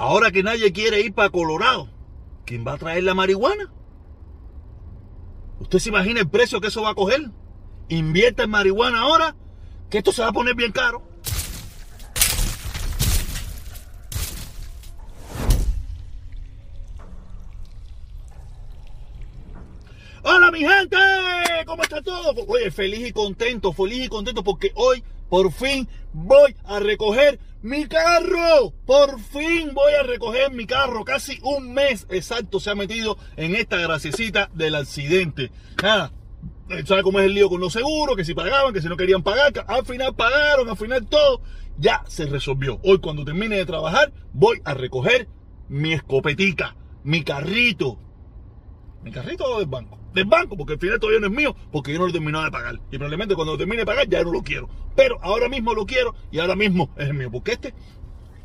Ahora que nadie quiere ir para Colorado, ¿quién va a traer la marihuana? ¿Usted se imagina el precio que eso va a coger? Invierta en marihuana ahora, que esto se va a poner bien caro. Hola mi gente, ¿cómo está todo? Oye, feliz y contento, feliz y contento porque hoy por fin voy a recoger mi carro. Por fin voy a recoger mi carro. Casi un mes exacto se ha metido en esta graciecita del accidente. Nada, ¿sabe cómo es el lío con los seguros? Que si pagaban, que si no querían pagar. Al final pagaron, al final todo. Ya se resolvió. Hoy cuando termine de trabajar voy a recoger mi escopetica, mi carrito. ¿Mi carrito del banco? Del banco, porque al final todavía no es mío, porque yo no lo he terminado de pagar. Y probablemente cuando lo termine de pagar ya no lo quiero. Pero ahora mismo lo quiero y ahora mismo es el mío, porque este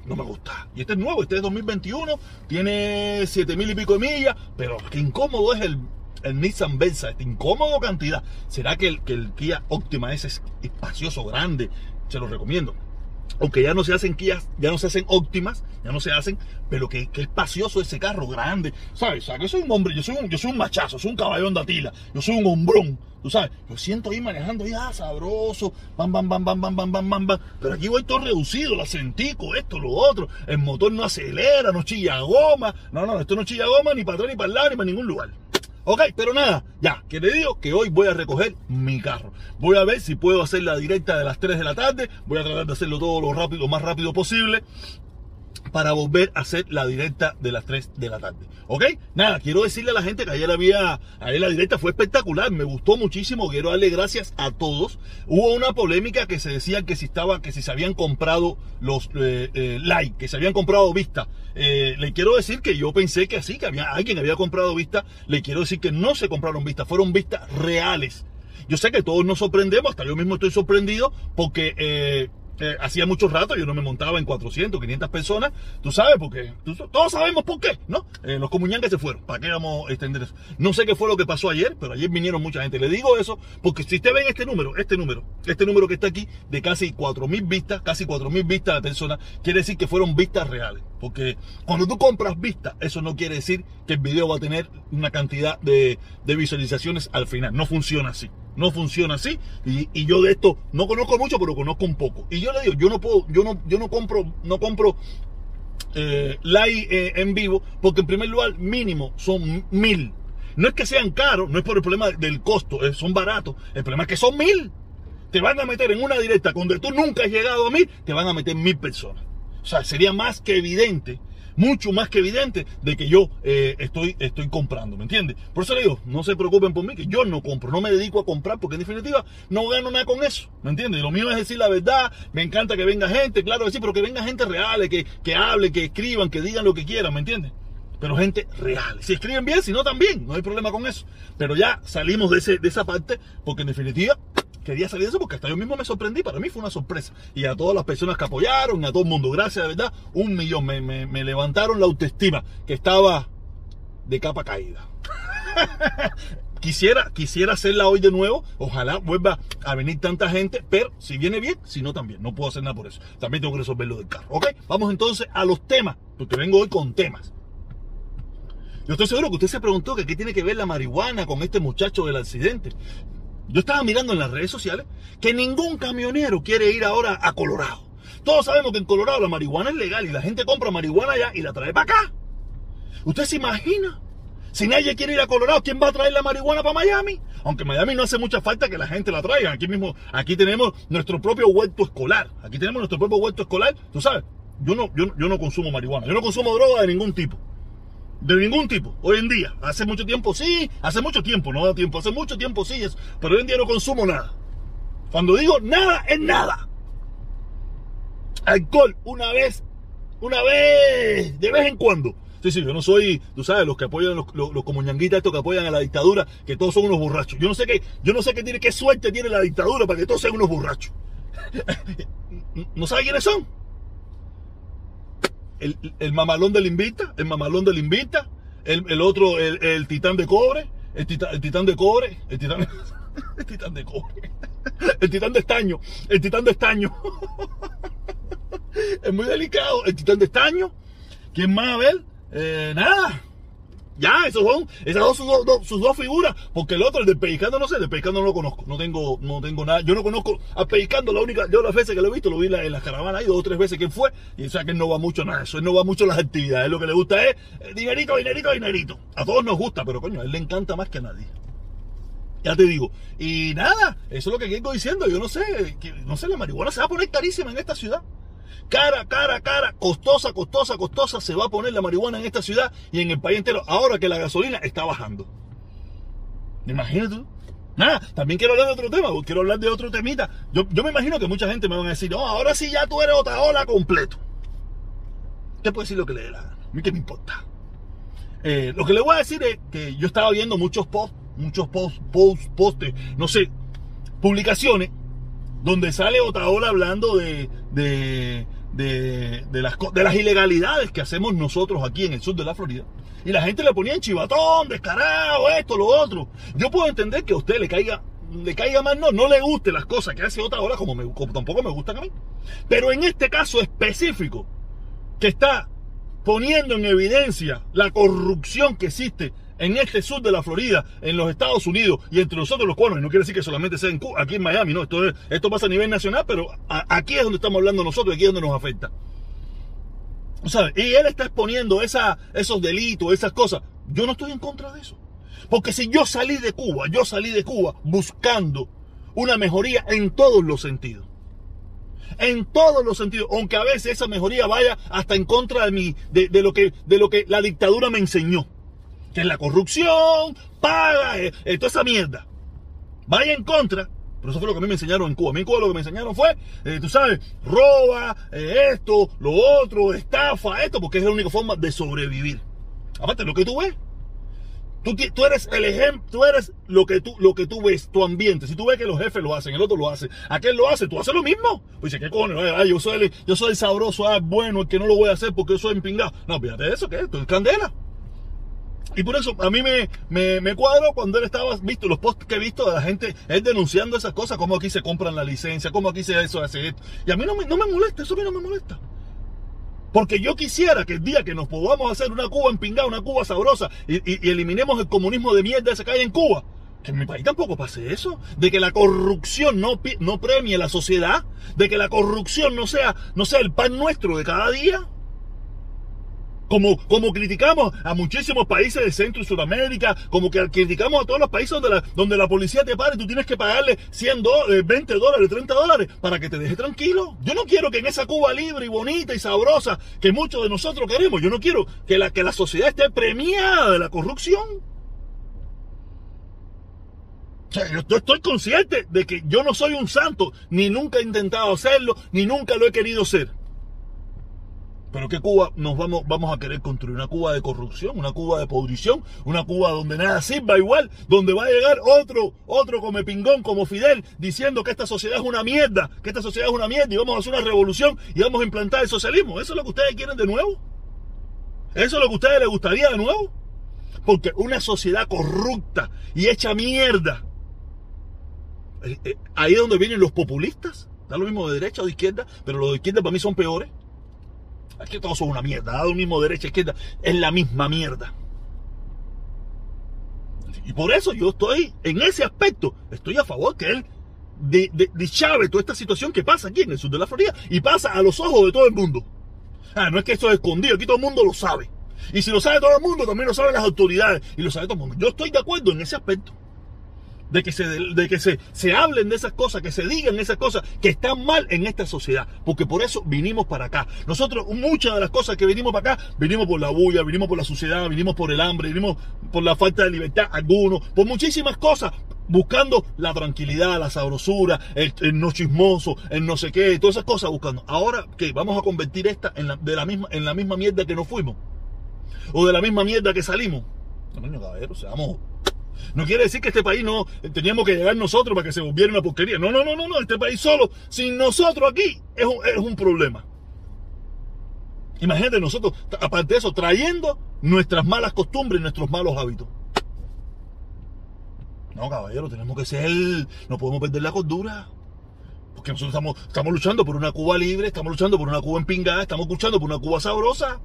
no me gusta. Y este es nuevo, este es 2021, tiene 7 mil y pico de millas, pero qué incómodo es el, el Nissan Versa, esta incómodo cantidad. ¿Será que el, que el Kia Optima ese es espacioso, grande? Se lo recomiendo aunque ya no se hacen Kias, ya no se hacen óptimas, ya no se hacen, pero que, que espacioso ese carro grande, ¿sabes? O que soy un hombre, yo soy un, yo soy un machazo, soy un caballón de Atila, yo soy un hombrón, tú sabes, yo siento ahí manejando ya sabroso, bam, bam, bam, bam, bam, bam, bam, bam, bam, pero aquí voy todo reducido, la sentico, esto, lo otro, el motor no acelera, no chilla goma, no, no, esto no chilla goma ni para atrás, ni para el lado, ni para ningún lugar. Ok, pero nada, ya, que le digo que hoy voy a recoger mi carro. Voy a ver si puedo hacer la directa de las 3 de la tarde. Voy a tratar de hacerlo todo lo rápido, más rápido posible para volver a hacer la directa de las 3 de la tarde. ¿Ok? Nada, quiero decirle a la gente que ayer había, ayer la directa fue espectacular, me gustó muchísimo, quiero darle gracias a todos. Hubo una polémica que se decía que si estaba, que si se habían comprado los eh, eh, like, que se habían comprado vista. Eh, le quiero decir que yo pensé que así, que había alguien había comprado vista. Le quiero decir que no se compraron vistas, fueron vistas reales. Yo sé que todos nos sorprendemos, hasta yo mismo estoy sorprendido porque eh, hacía mucho rato yo no me montaba en 400, 500 personas, tú sabes, porque todos sabemos por qué, ¿no? Eh, los comunyanques se fueron, ¿para qué vamos a extender eso? No sé qué fue lo que pasó ayer, pero ayer vinieron mucha gente. Le digo eso porque si usted ve este número, este número, este número que está aquí, de casi 4.000 vistas, casi 4.000 vistas de personas, quiere decir que fueron vistas reales. Porque cuando tú compras vistas, eso no quiere decir que el video va a tener una cantidad de visualizaciones al final. No funciona así. No funciona así. Y, yo de esto no conozco mucho, pero conozco un poco. Y yo le digo, yo no puedo, yo no, yo no compro, no compro eh, live eh, en vivo, porque en primer lugar, mínimo son mil. No es que sean caros, no es por el problema del costo, eh, son baratos. El problema es que son mil. Te van a meter en una directa donde tú nunca has llegado a mil, te van a meter mil personas. O sea, sería más que evidente mucho más que evidente de que yo eh, estoy, estoy comprando, ¿me entiendes? Por eso le digo, no se preocupen por mí, que yo no compro, no me dedico a comprar, porque en definitiva no gano nada con eso, ¿me entiendes? Lo mío es decir la verdad, me encanta que venga gente, claro que sí, pero que venga gente real, que, que hable, que escriban, que digan lo que quieran, ¿me entiendes? pero gente real. Si escriben bien, si no también, no hay problema con eso. Pero ya salimos de, ese, de esa parte, porque en definitiva quería salir de eso porque hasta yo mismo me sorprendí. Para mí fue una sorpresa. Y a todas las personas que apoyaron, a todo el mundo, gracias, de verdad, un millón. Me, levantaron la autoestima que estaba de capa caída. quisiera, quisiera hacerla hoy de nuevo. Ojalá vuelva a venir tanta gente. Pero si viene bien, si no también. No puedo hacer nada por eso. También tengo que resolver lo del carro. Ok, vamos entonces a los temas. Porque vengo hoy con temas. Yo estoy seguro que usted se preguntó que qué tiene que ver la marihuana con este muchacho del accidente. Yo estaba mirando en las redes sociales que ningún camionero quiere ir ahora a Colorado. Todos sabemos que en Colorado la marihuana es legal y la gente compra marihuana allá y la trae para acá. ¿Usted se imagina? Si nadie quiere ir a Colorado, ¿quién va a traer la marihuana para Miami? Aunque Miami no hace mucha falta que la gente la traiga. Aquí mismo, aquí tenemos nuestro propio huerto escolar. Aquí tenemos nuestro propio huerto escolar. Tú sabes, yo no, yo, yo no consumo marihuana. Yo no consumo droga de ningún tipo. De ningún tipo, hoy en día. Hace mucho tiempo sí, hace mucho tiempo, no da tiempo, hace mucho tiempo sí, es, pero hoy en día no consumo nada. Cuando digo nada, es nada. Alcohol, una vez, una vez, de vez en cuando. Sí, sí, yo no soy, tú sabes, los que apoyan, los, los, los comuñanguitas estos que apoyan a la dictadura, que todos son unos borrachos. Yo no sé qué, yo no sé qué tiene, qué suerte tiene la dictadura para que todos sean unos borrachos. ¿No sabe quiénes son? El, el, mamalón del invita, el mamalón del invita, el, el otro, el, el, titán de cobre, el titán, el titán de cobre, el titán, el titán de cobre, el titán de estaño, el titán de estaño. es muy delicado, el titán de estaño. ¿Quién más a ver? Eh, nada. Ya, esos son, esas dos sus, dos sus dos figuras, porque el otro, el de Pellizcando, no sé, el de Pellizcando no lo conozco, no tengo, no tengo nada, yo no conozco a Pellizcando, la única, yo las veces que lo he visto, lo vi en la, en la caravana ahí dos o tres veces que fue, y o sea que él no va mucho nada, eso, no va mucho a las actividades, lo que le gusta es eh, dinerito, dinerito, dinerito. A todos nos gusta, pero coño, a él le encanta más que a nadie. Ya te digo. Y nada, eso es lo que vengo diciendo. Yo no sé, no sé, la marihuana se va a poner carísima en esta ciudad. Cara, cara, cara, costosa, costosa, costosa, se va a poner la marihuana en esta ciudad y en el país entero, ahora que la gasolina está bajando. Imagínate. Nada, también quiero hablar de otro tema, quiero hablar de otro temita. Yo, yo me imagino que mucha gente me va a decir, no, ahora sí ya tú eres otra ola completo. Usted puede decir lo que le dé la gana, a mí que me importa. Eh, lo que le voy a decir es que yo estaba viendo muchos posts, muchos posts, posts, postes, no sé, publicaciones, donde sale Otaola hablando de, de, de, las, de las ilegalidades que hacemos nosotros aquí en el sur de la Florida. Y la gente le ponía en chivatón, descarado, esto, lo otro. Yo puedo entender que a usted le caiga, le caiga más, no, no le guste las cosas que hace Otaola como, me, como tampoco me gustan a mí. Pero en este caso específico, que está poniendo en evidencia la corrupción que existe en este sur de la Florida, en los Estados Unidos y entre nosotros los cubanos, y no quiere decir que solamente sea en Cuba, aquí en Miami, no, esto, es, esto pasa a nivel nacional, pero aquí es donde estamos hablando nosotros, aquí es donde nos afecta. ¿Sabes? Y él está exponiendo esos delitos, esas cosas. Yo no estoy en contra de eso. Porque si yo salí de Cuba, yo salí de Cuba buscando una mejoría en todos los sentidos en todos los sentidos, aunque a veces esa mejoría vaya hasta en contra de, mi, de, lo, que, de lo que la dictadura me enseñó, que es la corrupción, paga, eh, eh, toda esa mierda. Vaya en contra, pero eso fue lo que a mí me enseñaron en Cuba. A mí en Cuba lo que me enseñaron fue, eh, tú sabes, roba, eh, esto, lo otro, estafa, esto, porque es la única forma de sobrevivir. Aparte, lo que tú ves, Tú, tú, eres el ejemplo, tú eres lo que tú, lo que tú ves, tu ambiente. Si tú ves que los jefes lo hacen, el otro lo hace, aquel lo hace, tú haces lo mismo. Pues dice, ¿qué coño? Yo soy el, yo soy sabroso, ah, bueno, el que no lo voy a hacer porque yo soy empingado. No, fíjate eso, ¿qué? Tú eres candela. Y por eso a mí me, me, me cuadro cuando él estaba, visto los posts que he visto de la gente, él denunciando esas cosas, como aquí se compran la licencia, como aquí se eso, hace esto. Y a mí no me, no me molesta, eso a mí no me molesta. Porque yo quisiera que el día que nos podamos hacer una Cuba empingada, una Cuba sabrosa, y, y, eliminemos el comunismo de mierda ese que hay en Cuba, que en mi país tampoco pase eso, de que la corrupción no, no premie la sociedad, de que la corrupción no sea, no sea el pan nuestro de cada día. Como, como criticamos a muchísimos países de Centro y Sudamérica, como que criticamos a todos los países donde la, donde la policía te para y tú tienes que pagarle 100 dólares, 20 dólares, 30 dólares para que te deje tranquilo. Yo no quiero que en esa Cuba libre y bonita y sabrosa que muchos de nosotros queremos, yo no quiero que la, que la sociedad esté premiada de la corrupción. Yo estoy consciente de que yo no soy un santo, ni nunca he intentado hacerlo, ni nunca lo he querido ser. Pero ¿qué Cuba nos vamos, vamos a querer construir? Una Cuba de corrupción, una Cuba de podrición, una Cuba donde nada sirva igual, donde va a llegar otro, otro come pingón como Fidel diciendo que esta sociedad es una mierda, que esta sociedad es una mierda y vamos a hacer una revolución y vamos a implantar el socialismo. ¿Eso es lo que ustedes quieren de nuevo? ¿Eso es lo que a ustedes les gustaría de nuevo? Porque una sociedad corrupta y hecha mierda, eh, eh, ahí es donde vienen los populistas, da lo mismo de derecha o de izquierda, pero los de izquierda para mí son peores. Aquí todos son una mierda, da lo mismo derecha, izquierda, es la misma mierda. Y por eso yo estoy, en ese aspecto, estoy a favor que él de, de, de toda esta situación que pasa aquí en el sur de la Florida y pasa a los ojos de todo el mundo. Ah, no es que esto es escondido, aquí todo el mundo lo sabe. Y si lo sabe todo el mundo, también lo saben las autoridades y lo sabe todo el mundo. Yo estoy de acuerdo en ese aspecto de que, se, de que se, se hablen de esas cosas, que se digan esas cosas que están mal en esta sociedad, porque por eso vinimos para acá. Nosotros, muchas de las cosas que vinimos para acá, vinimos por la bulla, vinimos por la suciedad, vinimos por el hambre, vinimos por la falta de libertad, algunos, por muchísimas cosas, buscando la tranquilidad, la sabrosura, el, no chismoso, el no sé qué, todas esas cosas buscando. Ahora, ¿qué? Vamos a convertir esta en la, de la misma, en la misma mierda que nos fuimos. O de la misma mierda que salimos. No, seamos no quiere decir que este país no teníamos que llegar nosotros para que se volviera una porquería. No, no, no, no, no. Este país solo, sin nosotros aquí, es un, es un problema. Imagínate nosotros, aparte de eso, trayendo nuestras malas costumbres y nuestros malos hábitos. No, caballero, tenemos que ser, no podemos perder la cordura. Porque nosotros estamos, estamos luchando por una Cuba libre, estamos luchando por una Cuba empingada, estamos luchando por una Cuba sabrosa.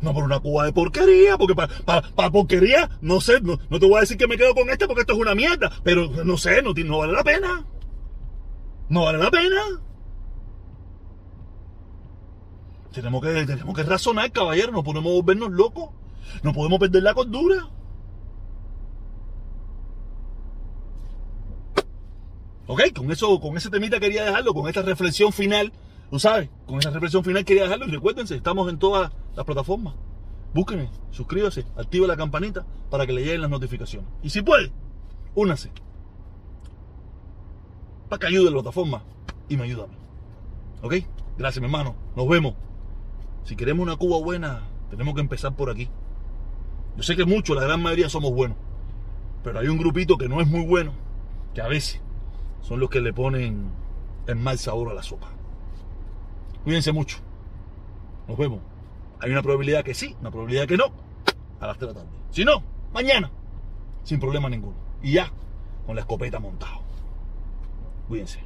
No por una Cuba de porquería, porque para porquería, no sé, no, te voy a decir que me quedo con esta porque esto es una mierda, pero no sé, no, no vale la pena. No vale la pena. Tenemos que, tenemos que razonar, caballero, no podemos volvernos locos. No podemos perder la cordura. Ok, con eso, con ese temita quería dejarlo, con esta reflexión final, tú sabes, con esa reflexión final quería dejarlo y recuérdense, estamos en todas las plataformas. Búsquenme, suscríbase, active la campanita para que le lleguen las notificaciones. Y si puede, únase. Para que ayude la plataforma y me ayuda a mí. ¿Ok? Gracias, mi hermano. Nos vemos. Si queremos una Cuba buena, tenemos que empezar por aquí. Yo sé que muchos, la gran mayoría somos buenos. Pero hay un grupito que no es muy bueno, que a veces son los que le ponen el mal sabor a la sopa. Cuídense mucho. Nos vemos. Hay una probabilidad que sí, una probabilidad que no, a las 3 de la tarde. Si no, mañana, sin problema ninguno. Y ya, con la escopeta montado. Cuídense.